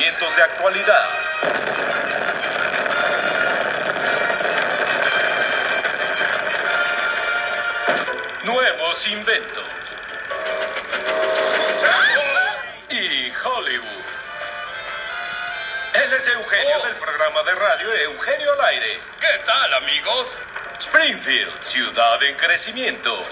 acontecimientos de actualidad. Nuevos inventos. Y Hollywood. Él es Eugenio del programa de radio Eugenio al aire. ¿Qué tal, amigos? Springfield, ciudad en crecimiento.